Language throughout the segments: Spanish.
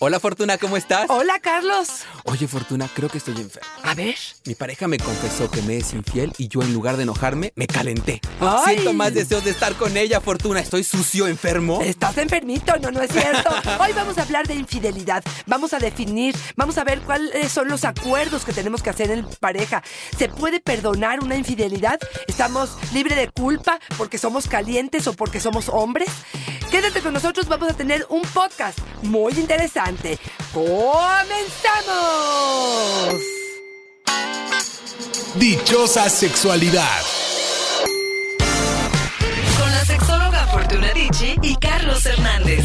Hola Fortuna, ¿cómo estás? Hola, Carlos. Oye Fortuna, creo que estoy enfermo. A ver. Mi pareja me confesó que me es infiel y yo en lugar de enojarme, me calenté. Ay. Siento más deseos de estar con ella, Fortuna. Estoy sucio, enfermo. Estás enfermito, no, no es cierto. Hoy vamos a hablar de infidelidad. Vamos a definir, vamos a ver cuáles son los acuerdos que tenemos que hacer en pareja. ¿Se puede perdonar una infidelidad? ¿Estamos libres de culpa porque somos calientes o porque somos hombres? Quédate con nosotros, vamos a tener un podcast muy interesante. ¡Comenzamos! Dichosa sexualidad. Con la sexóloga Fortuna Dicci y Carlos Hernández.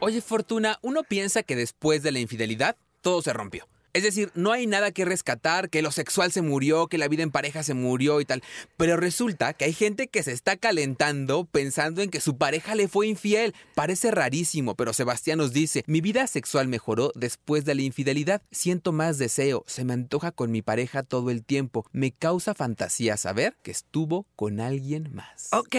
Oye Fortuna, uno piensa que después de la infidelidad, todo se rompió. Es decir, no hay nada que rescatar, que lo sexual se murió, que la vida en pareja se murió y tal. Pero resulta que hay gente que se está calentando pensando en que su pareja le fue infiel. Parece rarísimo, pero Sebastián nos dice, mi vida sexual mejoró después de la infidelidad. Siento más deseo, se me antoja con mi pareja todo el tiempo. Me causa fantasía saber que estuvo con alguien más. Ok,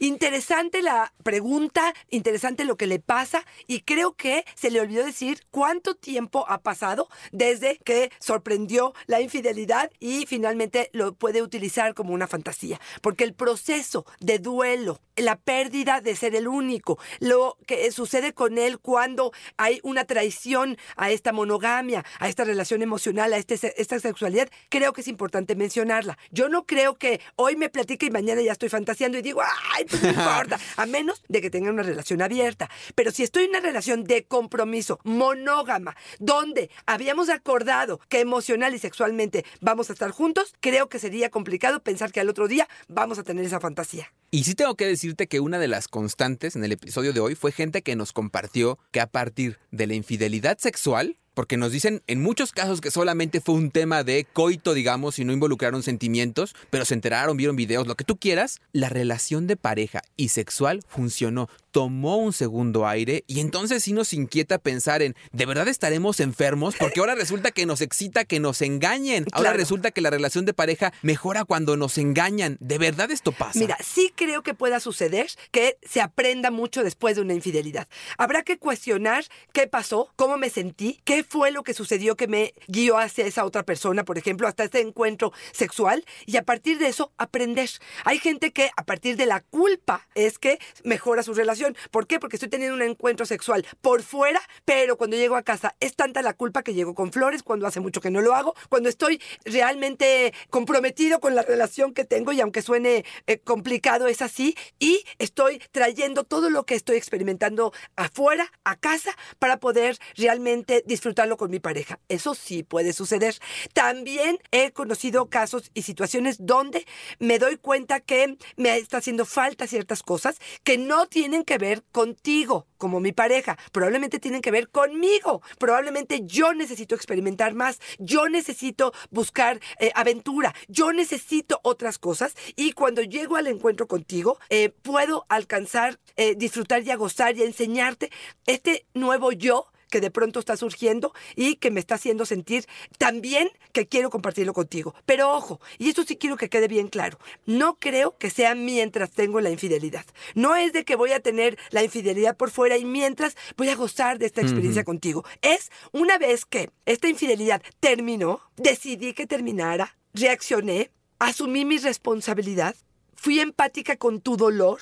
interesante la pregunta, interesante lo que le pasa y creo que se le olvidó decir cuánto tiempo ha pasado desde que sorprendió la infidelidad y finalmente lo puede utilizar como una fantasía. Porque el proceso de duelo, la pérdida de ser el único, lo que sucede con él cuando hay una traición a esta monogamia, a esta relación emocional, a este, esta sexualidad, creo que es importante mencionarla. Yo no creo que hoy me platique y mañana ya estoy fantaseando y digo, ay, pues no importa, a menos de que tenga una relación abierta. Pero si estoy en una relación de compromiso monógama, donde habíamos acordado que emocional y sexualmente vamos a estar juntos, creo que sería complicado pensar que al otro día vamos a tener esa fantasía. Y sí tengo que decirte que una de las constantes en el episodio de hoy fue gente que nos compartió que a partir de la infidelidad sexual, porque nos dicen en muchos casos que solamente fue un tema de coito, digamos, y no involucraron sentimientos, pero se enteraron, vieron videos, lo que tú quieras, la relación de pareja y sexual funcionó, tomó un segundo aire y entonces sí nos inquieta pensar en, ¿de verdad estaremos enfermos? Porque ahora resulta que nos excita que nos engañen, ahora Claro. resulta que la relación de pareja mejora cuando nos engañan, ¿de verdad esto pasa? Mira, sí creo que pueda suceder que se aprenda mucho después de una infidelidad. Habrá que cuestionar qué pasó, cómo me sentí, qué fue lo que sucedió que me guió hacia esa otra persona, por ejemplo, hasta este encuentro sexual, y a partir de eso aprender. Hay gente que a partir de la culpa es que mejora su relación. ¿Por qué? Porque estoy teniendo un encuentro sexual por fuera, pero cuando llego a casa es tanta la culpa que llego con flores, cuando hace mucho que no lo hago, cuando estoy realmente comprometido con la relación que tengo y aunque suene eh, complicado es así y estoy trayendo todo lo que estoy experimentando afuera, a casa, para poder realmente disfrutarlo con mi pareja. Eso sí puede suceder. También he conocido casos y situaciones donde me doy cuenta que me está haciendo falta ciertas cosas que no tienen que ver contigo como mi pareja, probablemente tienen que ver conmigo. Probablemente yo necesito experimentar más, yo necesito buscar eh, aventura, yo necesito otras cosas. Y cuando llego al encuentro contigo eh, puedo alcanzar, eh, disfrutar y a gozar y enseñarte este nuevo yo que de pronto está surgiendo y que me está haciendo sentir también que quiero compartirlo contigo. Pero ojo, y esto sí quiero que quede bien claro, no creo que sea mientras tengo la infidelidad. No es de que voy a tener la infidelidad por fuera y mientras voy a gozar de esta experiencia contigo. Es una vez que esta infidelidad terminó, decidí que terminara, reaccioné, asumí mi responsabilidad, fui empática con tu dolor,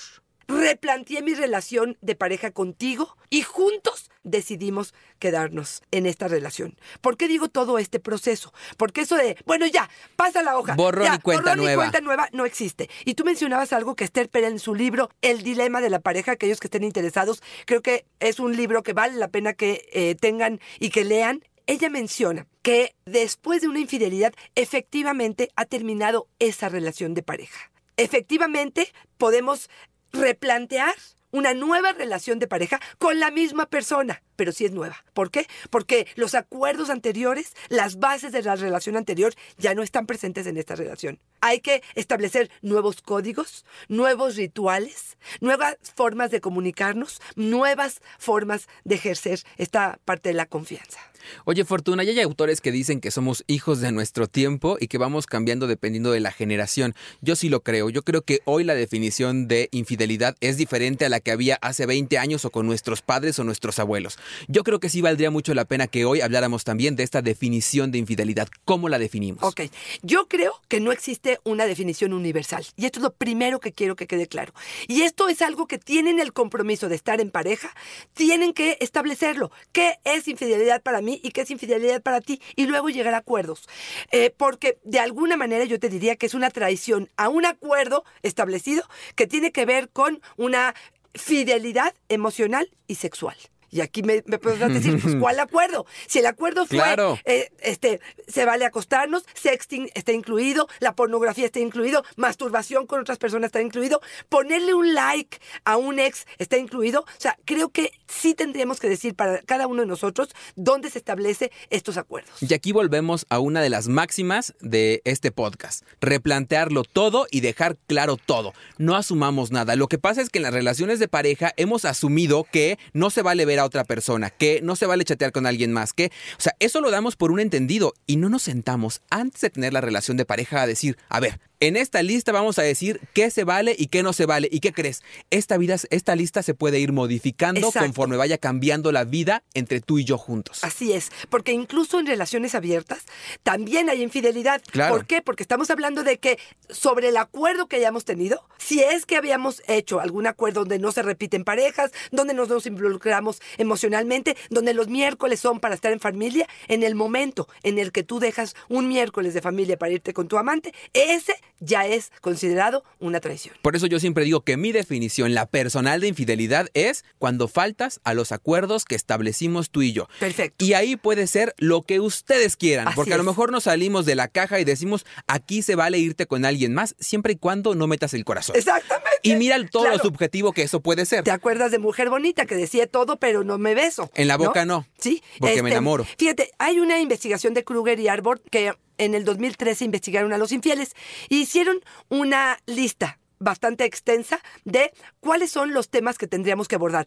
replanteé mi relación de pareja contigo y juntos decidimos quedarnos en esta relación. ¿Por qué digo todo este proceso? Porque eso de, bueno, ya, pasa la hoja. Borrón ya, y cuenta borrón y nueva. cuenta nueva no existe. Y tú mencionabas algo que Esther Perel en su libro El dilema de la pareja, aquellos que estén interesados, creo que es un libro que vale la pena que eh, tengan y que lean. Ella menciona que después de una infidelidad efectivamente ha terminado esa relación de pareja. efectivamente podemos replantear una nueva relación de pareja con la misma persona, pero sí es nueva. ¿Por qué? Porque los acuerdos anteriores, las bases de la relación anterior ya no están presentes en esta relación. Hay que establecer nuevos códigos, nuevos rituales, nuevas formas de comunicarnos, nuevas formas de ejercer esta parte de la confianza. Oye, Fortuna, ya hay autores que dicen que somos hijos de nuestro tiempo y que vamos cambiando dependiendo de la generación. Yo sí lo creo. Yo creo que hoy la definición de infidelidad es diferente a la que había hace 20 años o con nuestros padres o nuestros abuelos. Yo creo que sí valdría mucho la pena que hoy habláramos también de esta definición de infidelidad. ¿Cómo la definimos? Ok, yo creo que no existe una definición universal. Y esto es lo primero que quiero que quede claro. Y esto es algo que tienen el compromiso de estar en pareja, tienen que establecerlo. ¿Qué es infidelidad para mí y qué es infidelidad para ti? Y luego llegar a acuerdos. Eh, porque de alguna manera yo te diría que es una traición a un acuerdo establecido que tiene que ver con una fidelidad emocional y sexual. Y aquí me, me podrás decir, pues, ¿cuál acuerdo? Si el acuerdo fue, Claro. eh, este, se vale acostarnos, sexting está incluido, la pornografía está incluido, masturbación con otras personas está incluido, ponerle un like a un ex está incluido. O sea, creo que sí tendríamos que decir para cada uno de nosotros dónde se establece estos acuerdos. Y aquí volvemos a una de las máximas de este podcast. Replantearlo todo y dejar claro todo. No asumamos nada. Lo que pasa es que en las relaciones de pareja hemos asumido que no se vale ver a otra persona, que no se vale chatear con alguien más, que, o sea, eso lo damos por un entendido y no nos sentamos antes de tener la relación de pareja a decir, a ver, en esta lista vamos a decir qué se vale y qué no se vale. ¿Y qué crees? Esta vida, esta lista se puede ir modificando Exacto. conforme vaya cambiando la vida entre tú y yo juntos. Así es, porque incluso en relaciones abiertas también hay infidelidad. Claro. ¿Por qué? Porque estamos hablando de que sobre el acuerdo que hayamos tenido, si es que habíamos hecho algún acuerdo donde no se repiten parejas, donde nos nos involucramos emocionalmente, donde los miércoles son para estar en familia, en el momento en el que tú dejas un miércoles de familia para irte con tu amante, ese ya es considerado una traición. Por eso yo siempre digo que mi definición, la personal de infidelidad, es cuando faltas a los acuerdos que establecimos tú y yo. Perfecto. Y ahí puede ser lo que ustedes quieran, Así porque a lo mejor nos salimos de la caja y decimos, aquí se vale irte con alguien más, siempre y cuando no metas el corazón. Exactamente. Y mira el- todo lo subjetivo que eso puede ser. ¿Te acuerdas de Mujer Bonita que decía todo, pero no me beso? En la boca no, Sí. este, porque me enamoro. Fíjate, hay una investigación de Kruger y Arbor que en el 2013 investigaron a los infieles y hicieron una lista bastante extensa de cuáles son los temas que tendríamos que abordar.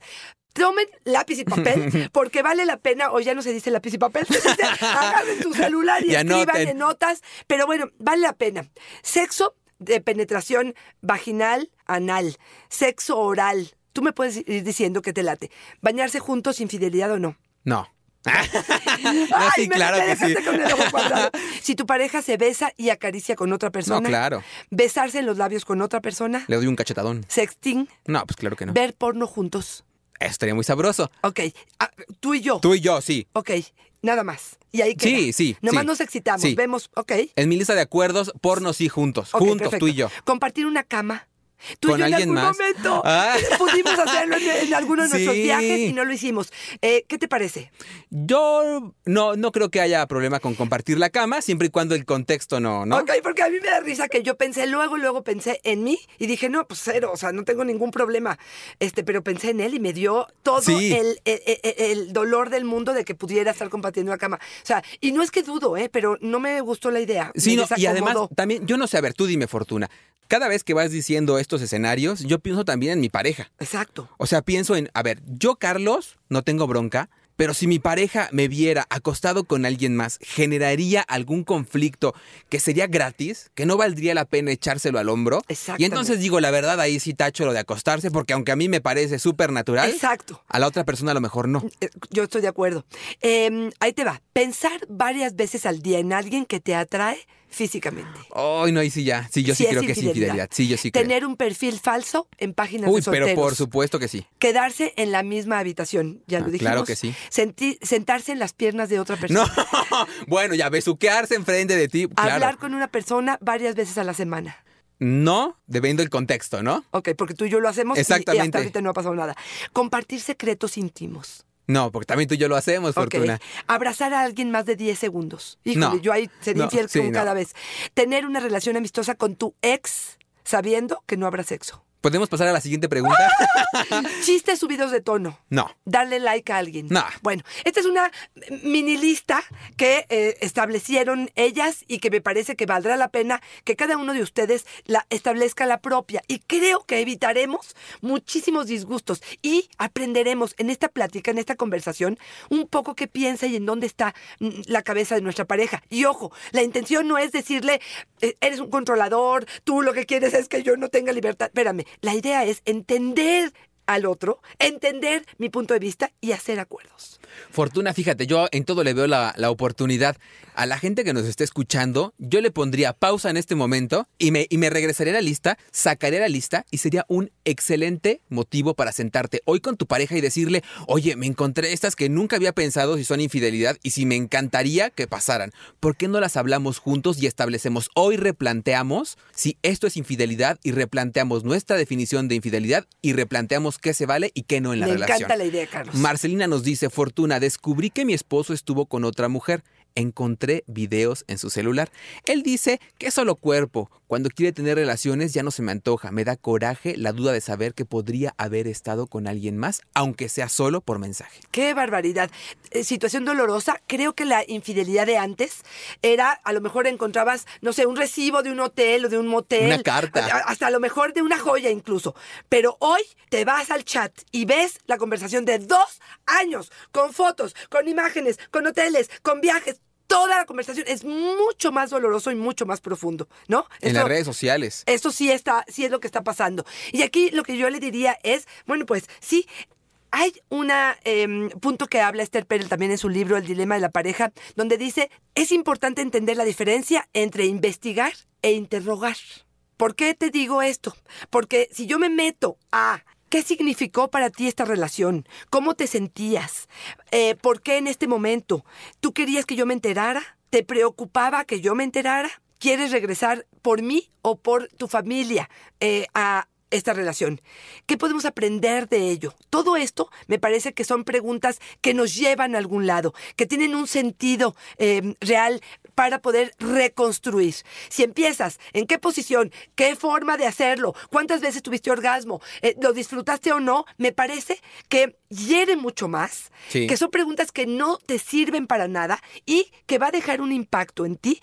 Tomen lápiz y papel, porque vale la pena, o ya no se dice lápiz y papel, se dice, agarren tu celular y, Y escriban en notas, pero bueno, vale la pena. Sexo de penetración vaginal, anal, sexo oral. Tú me puedes ir diciendo que te late. Bañarse juntos, infidelidad o no. No. Ay, sí, me- claro me que sí. dejaste con el ojo cuadrado. Si tu pareja se besa y acaricia con otra persona. No, claro. Besarse en los labios con otra persona. Le doy un cachetadón. Sexting. No, pues claro que no. Ver porno juntos. Estaría muy sabroso. Ok. Ah, tú y yo. Tú y yo, sí. Ok. Nada más. Y ahí queda. Sí, sí, Nomás sí. nos excitamos. Sí. Vemos. Ok. En mi lista de acuerdos, porno sí juntos. juntos, perfecto. tú y yo. Compartir una cama. Tú ¿Con y yo en alguien algún más? momento Ah. pudimos hacerlo en, en alguno de nuestros Sí. viajes y no lo hicimos. Eh, ¿Qué te parece? Yo no, no creo que haya problema con compartir la cama, siempre y cuando el contexto no, ¿no? Ok, porque a mí me da risa que yo pensé, luego, luego pensé en mí y dije, no, pues cero, o sea, no tengo ningún problema. Este, pero pensé en él y me dio todo Sí. el, el- el- el dolor del mundo de que pudiera estar compartiendo la cama. O sea, y no es que dudo, ¿eh? Pero no me gustó la idea. Sí, no, y además, también, yo no sé, a ver, tú dime, Fortuna. Cada vez que vas diciendo estos escenarios, yo pienso también en mi pareja. Exacto. O sea, pienso en, a ver, yo, Carlos, no tengo bronca, pero si mi pareja me viera acostado con alguien más, ¿generaría algún conflicto que sería gratis? ¿Que no valdría la pena echárselo al hombro? Y entonces digo, la verdad, ahí sí tacho lo de acostarse, porque aunque a mí me parece súper natural, Exacto. a la otra persona a lo mejor no. Eh, Yo estoy de acuerdo. Eh, ahí te va. Pensar varias veces al día en alguien que te atrae físicamente. Ay, no, ahí sí ya. Sí, yo sí, es creo que es infidelidad. Sí, yo sí creo. Tener un perfil falso en páginas Uy, de pero por supuesto que sí. Quedarse en la misma habitación, ya Ah, lo dijimos. claro que sí. Sentarse en las piernas de otra No, persona. bueno, ya besuquearse enfrente de ti, claro. Hablar con una persona varias veces a la semana. No, dependiendo del contexto, ¿no? Ok, porque tú y yo lo hacemos y- y, Exactamente. hasta ahorita no ha pasado nada. Compartir secretos íntimos. No, porque también tú y yo lo hacemos, Ok. Fortuna. Abrazar a alguien más de 10 segundos. Híjole, No. yo ahí sería No, infiel sí, como no. cada vez. Tener una relación amistosa con tu ex sabiendo que no habrá sexo. ¿Podemos pasar a la siguiente pregunta? Chistes subidos de tono. No. Darle like a alguien. No. Bueno, esta es una mini lista que eh, establecieron ellas y que me parece que valdrá la pena que cada uno de ustedes la establezca la propia. Y creo que evitaremos muchísimos disgustos y aprenderemos en esta plática, en esta conversación, un poco qué piensa y en dónde está mm, la cabeza de nuestra pareja. Y ojo, la intención no es decirle, eh, eres un controlador, tú lo que quieres es que yo no tenga libertad. Espérame, la idea es entender al otro, entender mi punto de vista y hacer acuerdos. Fortuna, fíjate, yo en todo le veo la, la oportunidad. A la gente que nos esté escuchando, yo le pondría pausa en este momento y me, y me regresaría a la lista, sacaría la lista y sería un excelente motivo para sentarte hoy con tu pareja y decirle, oye, me encontré estas que nunca había pensado si son infidelidad y si me encantaría que pasaran. ¿Por qué no las hablamos juntos y establecemos, hoy replanteamos si esto es infidelidad y replanteamos nuestra definición de infidelidad y replanteamos qué se vale y qué no en la me relación? encanta la idea, Carlos. Marcelina nos dice, Fortuna, descubrí que mi esposo estuvo con otra mujer. Encontré videos en su celular. Él dice que es solo cuerpo. Cuando quiere tener relaciones ya no se me antoja. Me da coraje la duda de saber que podría haber estado con alguien más, aunque sea solo por mensaje. Qué barbaridad. Eh, situación dolorosa. Creo que la infidelidad de antes era, a lo mejor encontrabas, no sé, un recibo de un hotel o de un motel. Una carta. Hasta a lo mejor de una joya incluso. Pero hoy te vas al chat y ves la conversación de dos años, con fotos, con imágenes, con hoteles, con viajes. Toda la conversación es mucho más doloroso y mucho más profundo, ¿no? En las redes sociales. esto sí está, sí es lo que está pasando. Y aquí lo que yo le diría es, bueno, pues sí. Hay un punto que habla Esther Perel también en su libro El dilema de la pareja, donde dice, es importante entender la diferencia entre investigar e interrogar. ¿Por qué te digo esto? Porque si yo me meto a ¿Qué significó para ti esta relación? ¿Cómo te sentías? Eh, ¿Por qué en este momento? ¿Tú querías que yo me enterara? ¿Te preocupaba que yo me enterara? ¿Quieres regresar por mí o por tu familia eh, a esta relación? ¿Qué podemos aprender de ello? Todo esto me parece que son preguntas que nos llevan a algún lado, que tienen un sentido eh, real para poder reconstruir. Si empiezas, ¿en qué posición? ¿Qué forma de hacerlo? ¿Cuántas veces tuviste orgasmo? Eh, ¿Lo disfrutaste o no? Me parece que hiere mucho más, Sí. que son preguntas que no te sirven para nada y que va a dejar un impacto en ti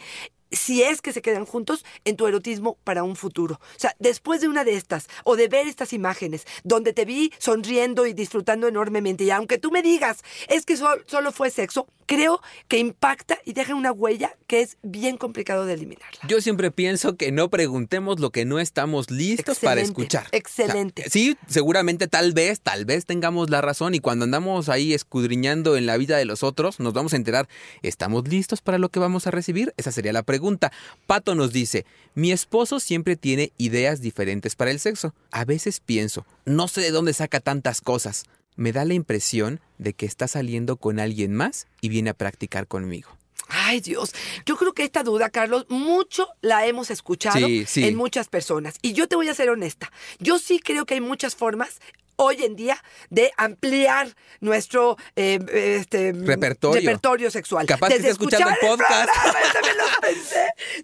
si es que se quedan juntos en tu erotismo para un futuro. O sea, después de una de estas o de ver estas imágenes donde te vi sonriendo y disfrutando enormemente y aunque tú me digas es que sol- solo fue sexo, creo que impacta y deja una huella que es bien complicado de eliminarla. Yo siempre pienso que no preguntemos lo que no estamos listos para escuchar. excelente. O sea, sí, seguramente tal vez, tal vez tengamos la razón y cuando andamos ahí escudriñando en la vida de los otros, nos vamos a enterar, ¿estamos listos para lo que vamos a recibir? Esa sería la pregunta. Pato nos dice, mi esposo siempre tiene ideas diferentes para el sexo. A veces pienso, no sé de dónde saca tantas cosas. Me da la impresión de que está saliendo con alguien más y viene a practicar conmigo. Ay Dios, yo creo que esta duda, Carlos, mucho la hemos escuchado Sí, sí. en muchas personas. Y yo te voy a ser honesta, yo sí creo que hay muchas formas hoy en día de ampliar nuestro eh, este, Repertorio. repertorio sexual. Capaz que esté escuchando escuchar el podcast. programa.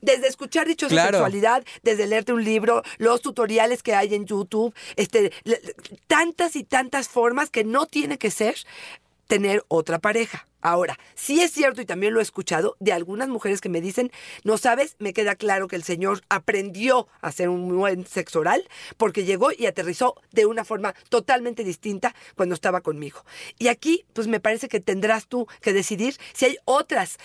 Desde escuchar dichos de sexualidad, desde leerte un libro, los tutoriales que hay en YouTube, este, tantas y tantas formas que no tiene que ser tener otra pareja. Ahora, sí es cierto y también lo he escuchado de algunas mujeres que me dicen, no sabes, me queda claro que el Señor aprendió a hacer un buen sexo oral porque llegó y aterrizó de una forma totalmente distinta cuando estaba conmigo. Y aquí, pues me parece que tendrás tú que decidir si hay otras.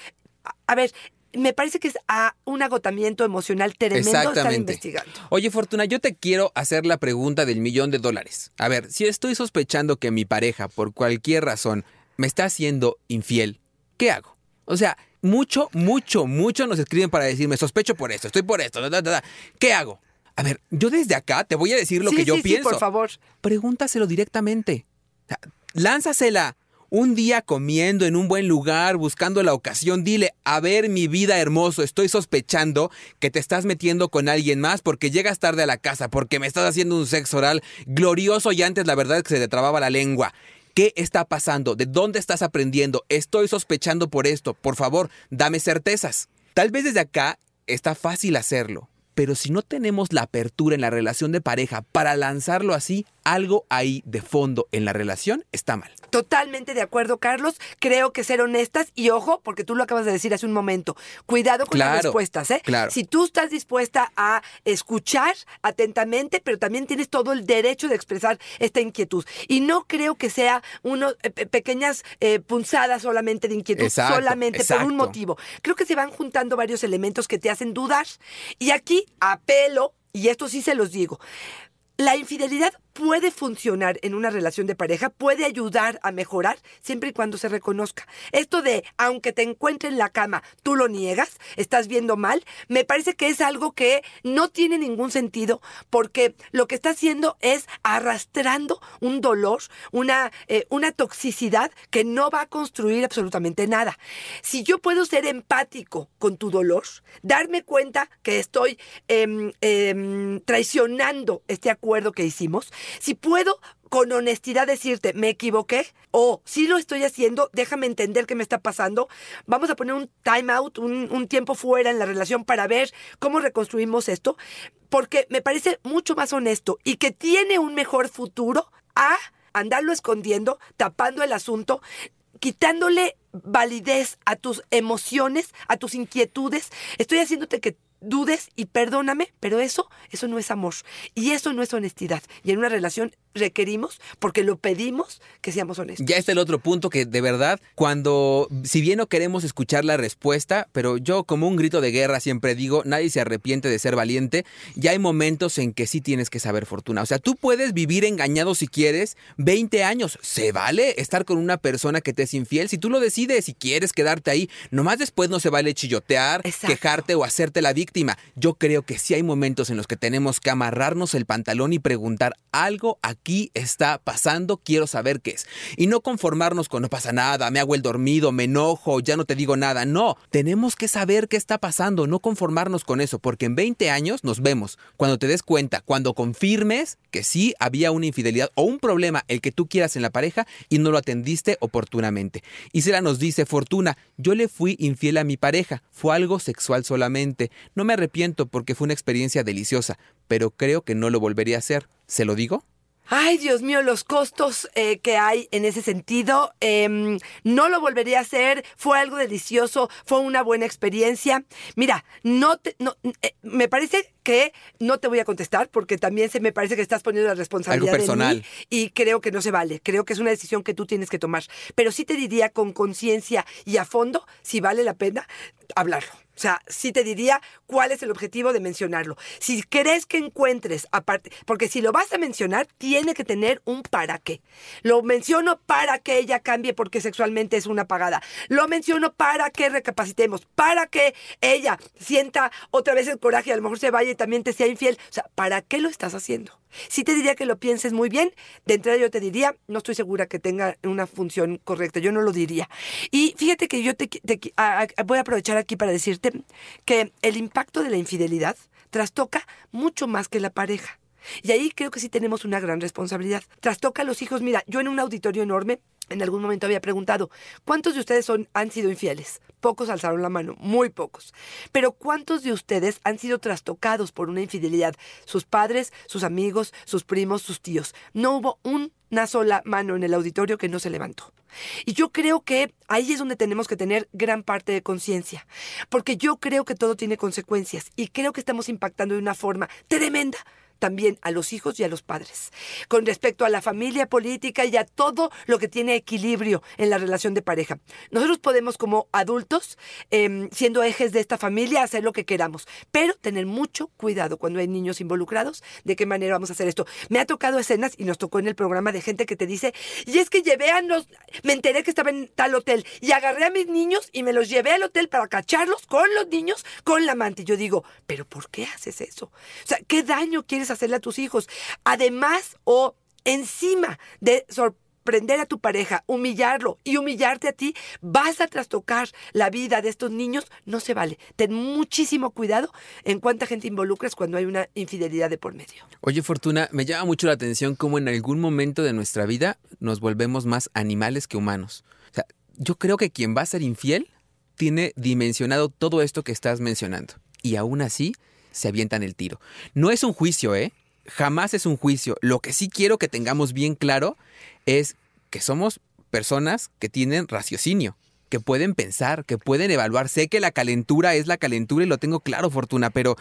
A- A ver, me parece que es a un agotamiento emocional tremendo estar investigando. Oye, Fortuna, yo te quiero hacer la pregunta del millón de dólares. A ver, si estoy sospechando que mi pareja, por cualquier razón, me está haciendo infiel, ¿qué hago? O sea, mucho, mucho, mucho nos escriben para decirme, sospecho por esto, estoy por esto, da, da, da, da". ¿qué hago? A ver, yo desde acá te voy a decir lo Sí, que yo sí, sí, pienso. por favor. Pregúntaselo directamente. O sea, Lánzasela. Un día comiendo en un buen lugar, buscando la ocasión, dile, a ver mi vida hermoso, estoy sospechando que te estás metiendo con alguien más porque llegas tarde a la casa, porque me estás haciendo un sexo oral glorioso y antes la verdad es que se te trababa la lengua. ¿Qué está pasando? ¿De dónde estás aprendiendo? Estoy sospechando por esto. Por favor, dame certezas. Tal vez desde acá está fácil hacerlo, Pero si no tenemos la apertura en la relación de pareja para lanzarlo así, algo ahí de fondo en la relación está mal. Totalmente de acuerdo, Carlos. Creo que ser honestas y ojo, porque tú lo acabas de decir hace un momento, cuidado con las respuestas, ¿eh? claro. Si tú estás dispuesta a escuchar atentamente, pero también tienes todo el derecho de expresar esta inquietud. Y no creo que sea uno eh, pe- pequeñas eh, punzadas solamente de inquietud, Exacto, solamente por un motivo. Creo que se van juntando varios elementos que te hacen dudar. Y aquí apelo, y esto sí se los digo, la infidelidad puede funcionar en una relación de pareja, puede ayudar a mejorar siempre y cuando se reconozca. Esto de, aunque te encuentre en la cama, tú lo niegas, estás viendo mal, me parece que es algo que no tiene ningún sentido porque lo que está haciendo es arrastrando un dolor, una, eh, una toxicidad que no va a construir absolutamente nada. Si yo puedo ser empático con tu dolor, darme cuenta que estoy em, em, traicionando este acuerdo que hicimos, si puedo con honestidad decirte, me equivoqué, o si lo estoy haciendo, déjame entender qué me está pasando, vamos a poner un time out, un, un tiempo fuera en la relación para ver cómo reconstruimos esto, porque me parece mucho más honesto y que tiene un mejor futuro a andarlo escondiendo, tapando el asunto, quitándole validez a tus emociones, a tus inquietudes. Estoy haciéndote que dudes y perdóname, pero eso, eso no es amor y eso no es honestidad. Y en una relación requerimos, porque lo pedimos, que seamos honestos. Ya está el otro punto que de verdad, cuando, si bien no queremos escuchar la respuesta, pero yo como un grito de guerra siempre digo, nadie se arrepiente de ser valiente, ya hay momentos en que sí tienes que saber fortuna. O sea, tú puedes vivir engañado si quieres 20 años, se vale estar con una persona que te es infiel, si tú lo decides, si quieres quedarte ahí, nomás después no se vale chillotear, Exacto. quejarte o hacerte la víctima. Yo creo que sí hay momentos en los que tenemos que amarrarnos el pantalón y preguntar, algo aquí está pasando, quiero saber qué es. Y no conformarnos con no pasa nada, me hago el dormido, me enojo, ya no te digo nada. No, tenemos que saber qué está pasando, no conformarnos con eso, porque en 20 años nos vemos. Cuando te des cuenta, cuando confirmes que sí había una infidelidad o un problema, el que tú quieras en la pareja, y no lo atendiste oportunamente. Y Sera nos dice, Fortuna, yo le fui infiel a mi pareja, fue algo sexual solamente. No me arrepiento porque fue una experiencia deliciosa, pero creo que no lo volvería a hacer. ¿Se lo digo? Ay, Dios mío, los costos eh, que hay en ese sentido. Em, no lo volvería a hacer. Fue algo delicioso. Fue una buena experiencia. Mira, no te, no, eh, me parece que no te voy a contestar porque también se me parece que estás poniendo la responsabilidad Algo personal. en mí y creo que no se vale. Creo que es una decisión que tú tienes que tomar. Pero sí te diría con conciencia y a fondo si vale la pena hablarlo. O sea, sí te diría cuál es el objetivo de mencionarlo. Si crees que encuentres, aparte, porque si lo vas a mencionar, tiene que tener un para qué. Lo menciono para que ella cambie porque sexualmente es una pagada. Lo menciono para que recapacitemos, para que ella sienta otra vez el coraje a lo mejor se vaya y también te sea infiel. O sea, ¿para qué lo estás haciendo? Sí te diría que lo pienses muy bien. De entrada yo te diría, no estoy segura que tenga una función correcta. Yo no lo diría. Y fíjate que yo te, te- voy a aprovechar aquí para decirte que el impacto de la infidelidad trastoca mucho más que la pareja. Y ahí creo que sí tenemos una gran responsabilidad. Trastoca a los hijos. Mira, yo en un auditorio enorme en algún momento había preguntado, ¿cuántos de ustedes son, han sido infieles? Pocos alzaron la mano, muy pocos. Pero ¿cuántos de ustedes han sido trastocados por una infidelidad? Sus padres, sus amigos, sus primos, sus tíos. No hubo una sola mano en el auditorio que no se levantó. Y yo creo que ahí es donde tenemos que tener gran parte de conciencia, porque yo creo que todo tiene consecuencias y creo que estamos impactando de una forma tremenda también a los hijos y a los padres, con respecto a la familia política y a todo lo que tiene equilibrio en la relación de pareja. Nosotros podemos como adultos, eh, siendo ejes de esta familia, hacer lo que queramos, pero tener mucho cuidado cuando hay niños involucrados, de qué manera vamos a hacer esto. Me ha tocado escenas y nos tocó en el programa de gente que te dice, y es que llevé a los, me enteré que estaba en tal hotel y agarré a mis niños y me los llevé al hotel para cacharlos con los niños, con la amante. Yo digo, pero ¿por qué haces eso? O sea, ¿qué daño quieres hacerle a tus hijos? Además o encima de sorprender a tu pareja, humillarlo y humillarte a ti, vas a trastocar la vida de estos niños, no se vale. Ten muchísimo cuidado en cuánta gente involucras cuando hay una infidelidad de por medio. Oye, Fortuna, me llama mucho la atención cómo en algún momento de nuestra vida nos volvemos más animales que humanos. O sea, yo creo que quien va a ser infiel tiene dimensionado todo esto que estás mencionando. Y aún así, se avientan el tiro. No es un juicio, ¿eh? Jamás es un juicio. Lo que sí quiero que tengamos bien claro es que somos personas que tienen raciocinio, que pueden pensar, que pueden evaluar. Sé que la calentura es la calentura y lo tengo claro, Fortuna, pero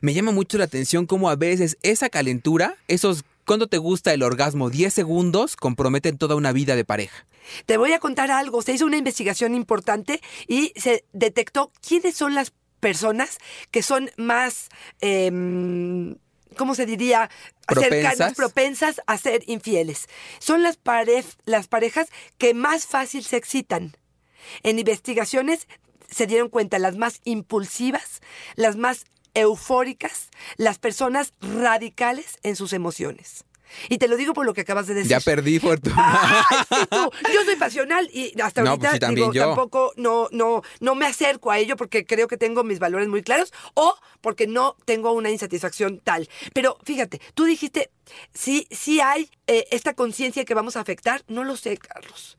me llama mucho la atención cómo a veces esa calentura, esos ¿Cuándo te gusta el orgasmo? 10 segundos comprometen toda una vida de pareja. Te voy a contar algo. Se hizo una investigación importante y se detectó quiénes son las personas que son más, em, ¿cómo se diría? Propensas. Propensas a ser infieles. Son las, pare- las parejas que más fácil se excitan. En investigaciones se dieron cuenta las más impulsivas, las más eufóricas, las personas radicales en sus emociones. Y te lo digo por lo que acabas de decir. Ya perdí, Fortuna. ¡Ay, sí, tú! Yo soy pasional y hasta No, ahorita pues sí, también digo, yo. tampoco no, no, no me acerco a ello porque creo que tengo mis valores muy claros o porque no tengo una insatisfacción tal. Pero fíjate, tú dijiste, sí, sí hay eh, esta conciencia que vamos a afectar. No lo sé, Carlos.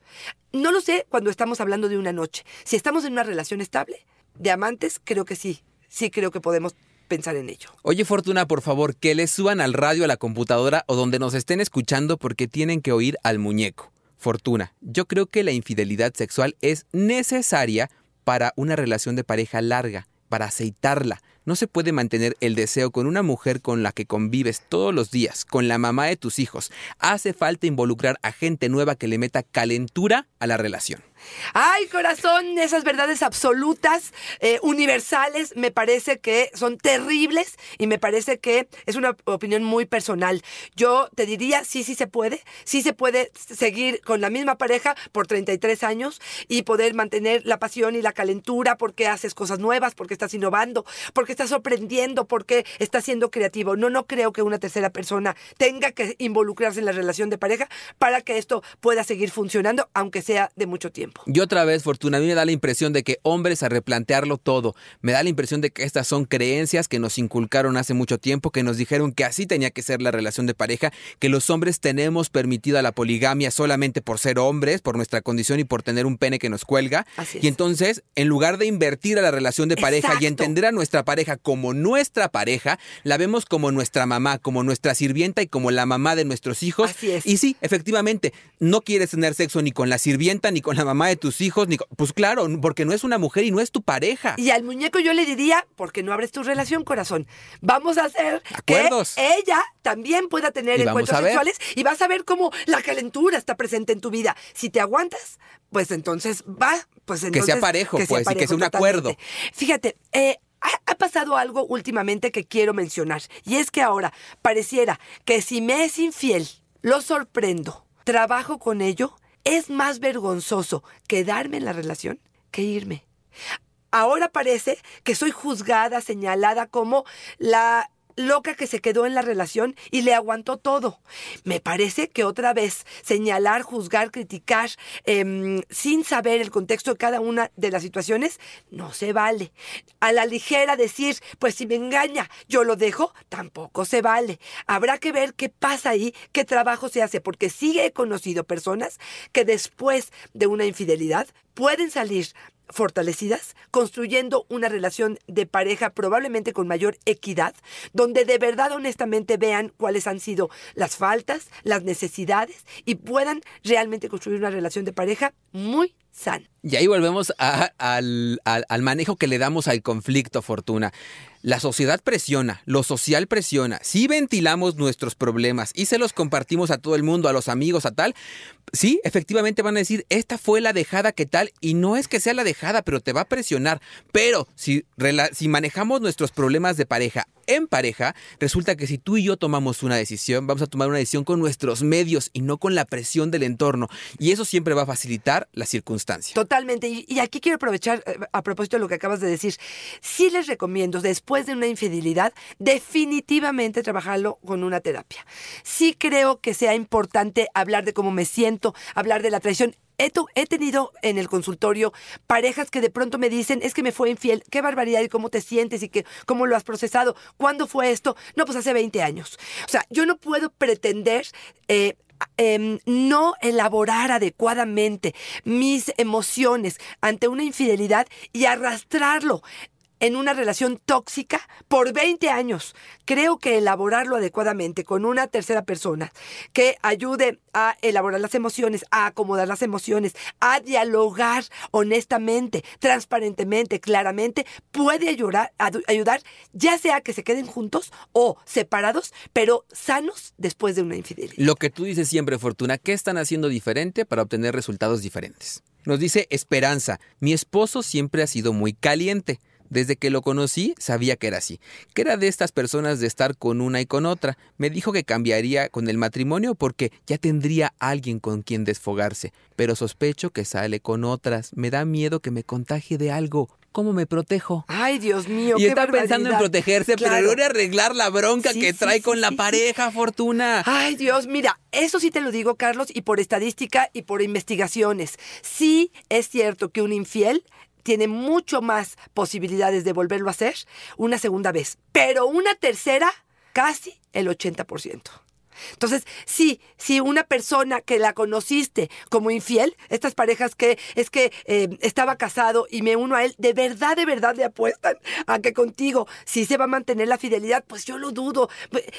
No lo sé cuando estamos hablando de una noche. Si estamos en una relación estable, de amantes, creo que sí. Sí creo que podemos pensar en ello. Oye, Fortuna, por favor, que le suban al radio, a la computadora o donde nos estén escuchando porque tienen que oír al muñeco. Fortuna, yo creo que la infidelidad sexual es necesaria para una relación de pareja larga, para aceitarla. No se puede mantener el deseo con una mujer con la que convives todos los días, con la mamá de tus hijos. Hace falta involucrar a gente nueva que le meta calentura a la relación. Ay, corazón, esas verdades absolutas, eh, universales, me parece que son terribles y me parece que es una opinión muy personal. Yo te diría, sí, sí se puede, sí se puede seguir con la misma pareja por 33 años y poder mantener la pasión y la calentura porque haces cosas nuevas, porque estás innovando, porque estás sorprendiendo, porque estás siendo creativo. No, no creo que una tercera persona tenga que involucrarse en la relación de pareja para que esto pueda seguir funcionando, aunque sea de mucho tiempo. Y otra vez, Fortuna, a mí me da la impresión de que hombres a replantearlo todo. Me da la impresión de que estas son creencias que nos inculcaron hace mucho tiempo, que nos dijeron que así tenía que ser la relación de pareja, que los hombres tenemos permitida la poligamia solamente por ser hombres, por nuestra condición y por tener un pene que nos cuelga. Así es. Y entonces, en lugar de invertir a la relación de pareja y entender a nuestra pareja como nuestra pareja, la vemos como nuestra mamá, como nuestra sirvienta y como la mamá de nuestros hijos. Así es. Y sí, efectivamente, no quieres tener sexo ni con la sirvienta, ni con la mamá de tus hijos, ni Pues claro, porque no es una mujer y no es tu pareja. Y al muñeco yo le diría, ¿por qué no abres tu relación, corazón? Vamos a hacer Acuerdos. que ella también pueda tener Y encuentros sexuales y vas a ver cómo la calentura está presente en tu vida. Si te aguantas, pues entonces va, pues entonces... sea parejo, pues, y que sea un acuerdo. Fíjate, eh, ha pasado algo últimamente que quiero mencionar. Y es que ahora pareciera que si me es infiel, lo sorprendo, trabajo con ello, es más vergonzoso quedarme en la relación que irme. Ahora parece que soy juzgada, señalada como la loca que se quedó en la relación y le aguantó todo. Me parece que otra vez señalar, juzgar, criticar em, sin saber el contexto de cada una de las situaciones no se vale. A la ligera decir, pues si me engaña, yo lo dejo, tampoco se vale. Habrá que ver qué pasa ahí, qué trabajo se hace, porque sí he conocido personas que después de una infidelidad pueden salir fortalecidas, construyendo una relación de pareja probablemente con mayor equidad, donde de verdad honestamente vean cuáles han sido las faltas, las necesidades y puedan realmente construir una relación de pareja muy sana. Y ahí volvemos al, al- manejo que le damos al conflicto, Fortuna. La sociedad presiona, lo social presiona. Si ventilamos nuestros problemas y se los compartimos a todo el mundo, a los amigos, a tal, sí, efectivamente van a decir, esta fue la dejada que tal, y no es que sea la dejada, pero te va a presionar. Pero si, si manejamos nuestros problemas de pareja en pareja, resulta que si tú y yo tomamos una decisión, vamos a tomar una decisión con nuestros medios y no con la presión del entorno. Y eso siempre va a facilitar la circunstancia. Totalmente. Y, y aquí quiero aprovechar, eh, a propósito de lo que acabas de decir, sí les recomiendo, después de una infidelidad, definitivamente trabajarlo con una terapia. Sí creo que sea importante hablar de cómo me siento, hablar de la traición. He, tenido en el consultorio parejas que de pronto me dicen, es que me fue infiel, qué barbaridad y cómo te sientes y que, cómo lo has procesado, ¿cuándo fue esto? No, pues hace 20 años. O sea, yo no puedo pretender eh, em, no elaborar adecuadamente mis emociones ante una infidelidad y arrastrarlo en una relación tóxica por 20 años. Creo que elaborarlo adecuadamente con una tercera persona que ayude a elaborar las emociones, a acomodar las emociones, a dialogar honestamente, transparentemente, claramente, puede ayudar, ayudar ya sea que se queden juntos o separados, pero sanos después de una infidelidad. Lo que tú dices siempre, Fortuna, ¿qué están haciendo diferente para obtener resultados diferentes? Nos dice Esperanza, mi esposo siempre ha sido muy caliente. Desde que lo conocí sabía que era así, que era de estas personas de estar con una y con otra. Me dijo que cambiaría con el matrimonio porque ya tendría alguien con quien desfogarse, pero sospecho que sale con otras. Me da miedo que me contagie de algo. ¿Cómo me protejo? Ay, Dios mío, Y qué está pensando en protegerse, Claro. pero en arreglar la bronca Sí, que trae sí, con la sí, pareja, Fortuna. Ay, Dios, mira, eso sí te lo digo, Carlos, y por estadística y por investigaciones. Sí es cierto que un infiel tiene mucho más posibilidades de volverlo a hacer una segunda vez, pero una tercera, casi el 80%. Entonces, sí, si una persona que la conociste como infiel, estas parejas que es que eh, estaba casado y me uno a él, de verdad, de verdad le apuestan a que contigo sí se va a mantener la fidelidad, pues yo lo dudo.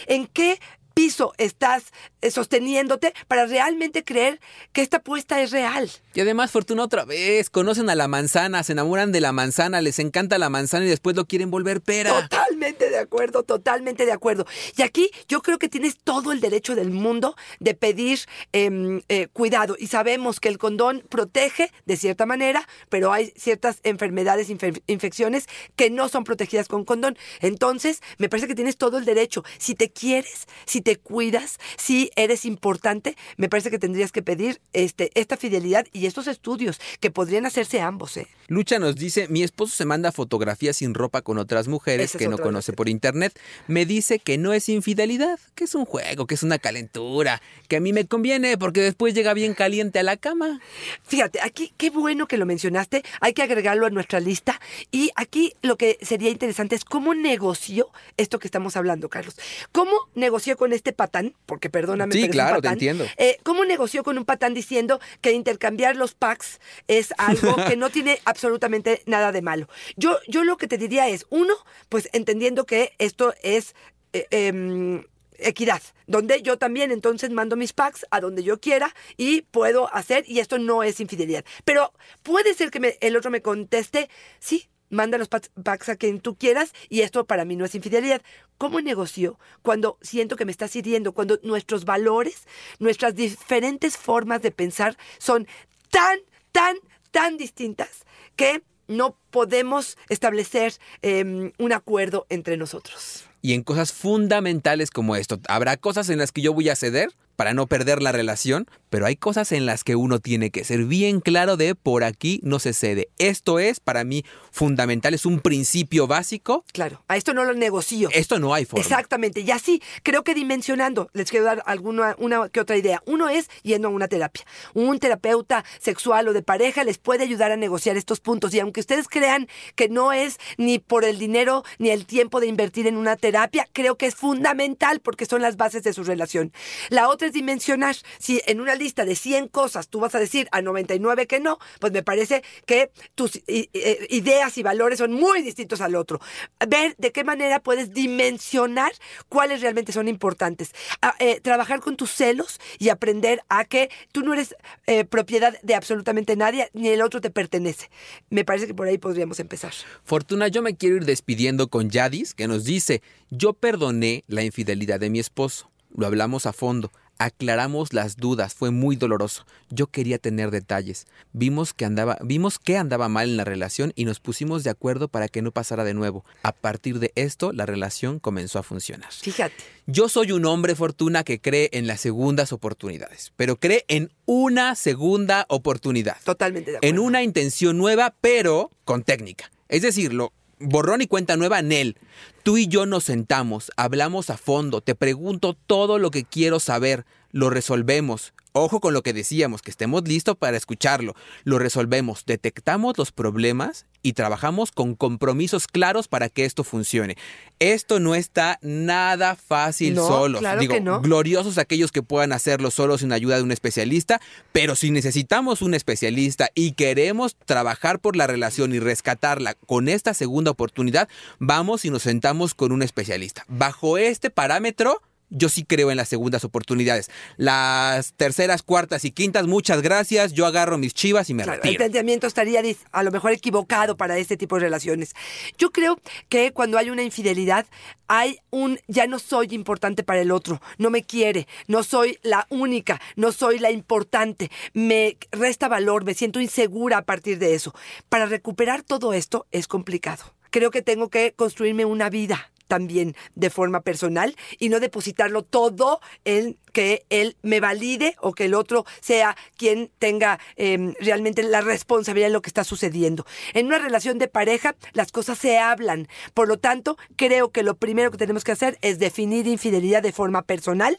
¿En qué piso estás eh, sosteniéndote para realmente creer que esta apuesta es real? Y además, Fortuna, otra vez, conocen a la manzana, se enamoran de la manzana, les encanta la manzana y después lo quieren volver pera. Totalmente de acuerdo, totalmente de acuerdo. Y aquí yo creo que tienes todo el derecho del mundo de pedir em, eh, cuidado. Y sabemos que el condón protege de cierta manera, pero hay ciertas enfermedades, infe- infecciones que no son protegidas con condón. Entonces, me parece que tienes todo el derecho. Si te quieres, si te cuidas, si eres importante, me parece que tendrías que pedir este, esta fidelidad y estos estudios que podrían hacerse ambos. ¿eh? Lucha nos dice, mi esposo se manda fotografías sin ropa con otras mujeres Esa que no conoce por internet. Me dice que no es infidelidad, que es un juego, que es una calentura, que a mí me conviene porque después llega bien caliente a la cama. Fíjate, aquí qué bueno que lo mencionaste, hay que agregarlo a nuestra lista y aquí lo que sería interesante es cómo negoció esto que estamos hablando, Carlos. ¿Cómo negoció con este patán? Porque perdóname, Sí, pero es un claro, te patán. entiendo. Eh, ¿Cómo negoció con un patán diciendo que intercambiar los packs es algo que no tiene absolutamente nada de malo? Yo, yo lo que te diría es, uno, pues entendiendo que esto es... eh, em, equidad, donde yo también entonces mando mis packs a donde yo quiera y puedo hacer, y esto no es infidelidad. Pero puede ser que me- el otro me conteste, sí, manda los packs, a quien tú quieras y esto para mí no es infidelidad. ¿Cómo negocio cuando siento que me estás hiriendo, cuando nuestros valores, nuestras diferentes formas de pensar son tan, tan, tan distintas que no podemos establecer em, un acuerdo entre nosotros? Y en cosas fundamentales como esto, habrá cosas en las que yo voy a ceder para no perder la relación, pero hay cosas en las que uno tiene que ser bien claro de por aquí no se cede. Esto es para mí fundamental, es un principio básico. Claro, a esto no lo negocio. Esto no hay forma. Exactamente, y así creo que dimensionando, les quiero dar alguna una que otra idea. Uno es yendo a una terapia. Un terapeuta sexual o de pareja les puede ayudar a negociar estos puntos. Y aunque ustedes crean que no es ni por el dinero ni el tiempo de invertir en una terapia, creo que es fundamental porque son las bases de su relación. La otra dimensionar. Si en una lista de 100 cosas tú vas a decir a 99 que no, pues me parece que tus eh, ideas y valores son muy distintos al otro. Ver de qué manera puedes dimensionar cuáles realmente son importantes. A- eh, trabajar con tus celos y aprender a que tú no eres eh, propiedad de absolutamente nadie, ni el otro te pertenece. Me parece que por ahí podríamos empezar. Fortuna, yo me quiero ir despidiendo con Yadis, que nos dice, yo perdoné la infidelidad de mi esposo. Lo hablamos a fondo, aclaramos las dudas, fue muy doloroso. Yo quería tener detalles. Vimos que andaba, vimos que andaba mal en la relación y nos pusimos de acuerdo para que no pasara de nuevo. A partir de esto, la relación comenzó a funcionar. Fíjate. Yo soy un hombre fortuna que cree en las segundas oportunidades, pero cree en una segunda oportunidad Totalmente de acuerdo. en una intención nueva, pero con técnica. Es decir, lo, borrón y cuenta nueva, Nel. Tú y yo nos sentamos, hablamos a fondo, te pregunto todo lo que quiero saber, lo resolvemos. Ojo con lo que decíamos, que estemos listos para escucharlo. Lo resolvemos, detectamos los problemas y trabajamos con compromisos claros para que esto funcione. Esto no está nada fácil No, solo. claro Digo, que no. gloriosos aquellos que puedan hacerlo solo sin ayuda de un especialista, pero si necesitamos un especialista y queremos trabajar por la relación y rescatarla con esta segunda oportunidad, vamos y nos sentamos con un especialista. Bajo este parámetro, yo sí creo en las segundas oportunidades. Las terceras, cuartas y quintas, muchas gracias. Yo agarro mis chivas y me Claro, el retiro. planteamiento estaría a lo mejor equivocado para este tipo de relaciones. Yo creo que cuando hay una infidelidad, hay un ya no soy importante para el otro, no me quiere, no soy la única, no soy la importante, me resta valor, me siento insegura a partir de eso. Para recuperar todo esto es complicado. Creo que tengo que construirme una vida también de forma personal y no depositarlo todo en que él me valide o que el otro sea quien tenga eh, realmente la responsabilidad de lo que está sucediendo. En una relación de pareja las cosas se hablan. Por lo tanto, creo que lo primero que tenemos que hacer es definir infidelidad de forma personal,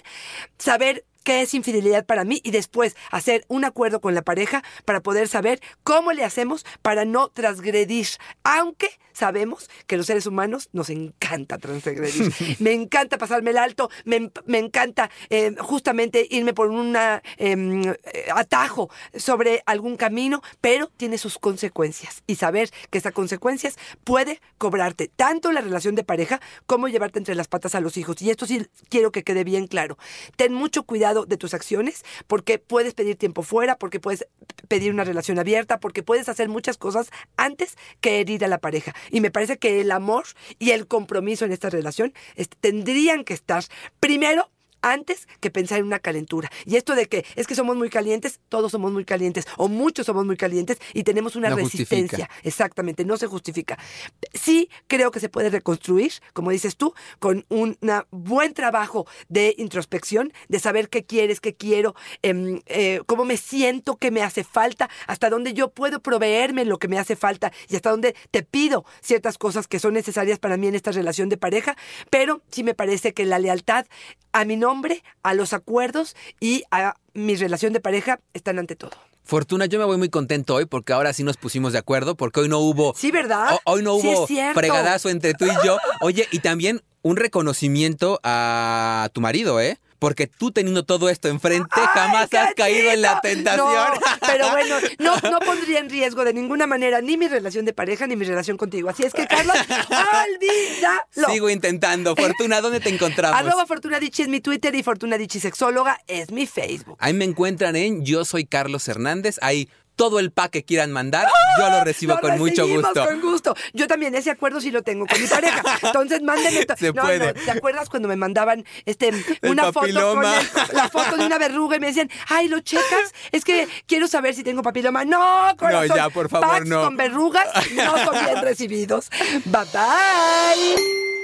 saber qué es infidelidad para mí y después hacer un acuerdo con la pareja para poder saber cómo le hacemos para no transgredir, aunque sabemos que los seres humanos nos encanta transgredir. me encanta pasarme el alto, me, me encanta eh, justamente irme por un atajo sobre algún camino, pero tiene sus consecuencias y saber que esas consecuencias puede cobrarte tanto la relación de pareja como llevarte entre las patas a los hijos. Y esto sí quiero que quede bien claro. Ten mucho cuidado de tus acciones porque puedes pedir tiempo fuera, porque puedes pedir una relación abierta, porque puedes hacer muchas cosas antes que herir a la pareja. Y me parece que el amor y el compromiso en esta relación tendrían que estar primero antes que pensar en una calentura. Y esto de que es que somos muy calientes, todos somos muy calientes, o muchos somos muy calientes y tenemos una No resistencia. justifica. Exactamente, no se justifica. Sí creo que se puede reconstruir, como dices tú, con un buen trabajo de introspección, de saber qué quieres, qué quiero, em, eh, cómo me siento, qué me hace falta, hasta dónde yo puedo proveerme lo que me hace falta y hasta dónde te pido ciertas cosas que son necesarias para mí en esta relación de pareja. Pero sí me parece que la lealtad a mi nombre, a los acuerdos y a mi relación de pareja están ante todo. Fortuna, yo me voy muy contento hoy porque ahora sí nos pusimos de acuerdo, porque hoy no hubo. Sí, ¿verdad? ho- Hoy no Sí, hubo cierto. fregadazo entre tú y yo. Oye, y también un reconocimiento a tu marido, ¿eh? Porque tú teniendo todo esto enfrente, ¡Ay, jamás has caído en la tentación. No, pero bueno, no, no pondría en riesgo de ninguna manera ni mi relación de pareja ni mi relación contigo. Así es que, Carlos, olvídalo. Sigo intentando. Fortuna, ¿dónde te encontramos? Arroba Fortuna Dichi es mi Twitter y Fortuna Dichi Sexóloga es mi Facebook. Ahí me encuentran en Yo Soy Carlos Hernández. Ahí todo el pack que quieran mandar, yo lo recibo con mucho gusto. con gusto. Yo también ese acuerdo sí lo tengo con mi pareja. Entonces mándenme. to- Se no, puede. no, ¿Te acuerdas cuando me mandaban este una foto con el- la foto de una verruga y me decían, ay, ¿lo checas? Es que quiero saber si tengo papiloma. No, corazón. ya, por favor, Packs no. con verrugas no son bien recibidos. Bye bye.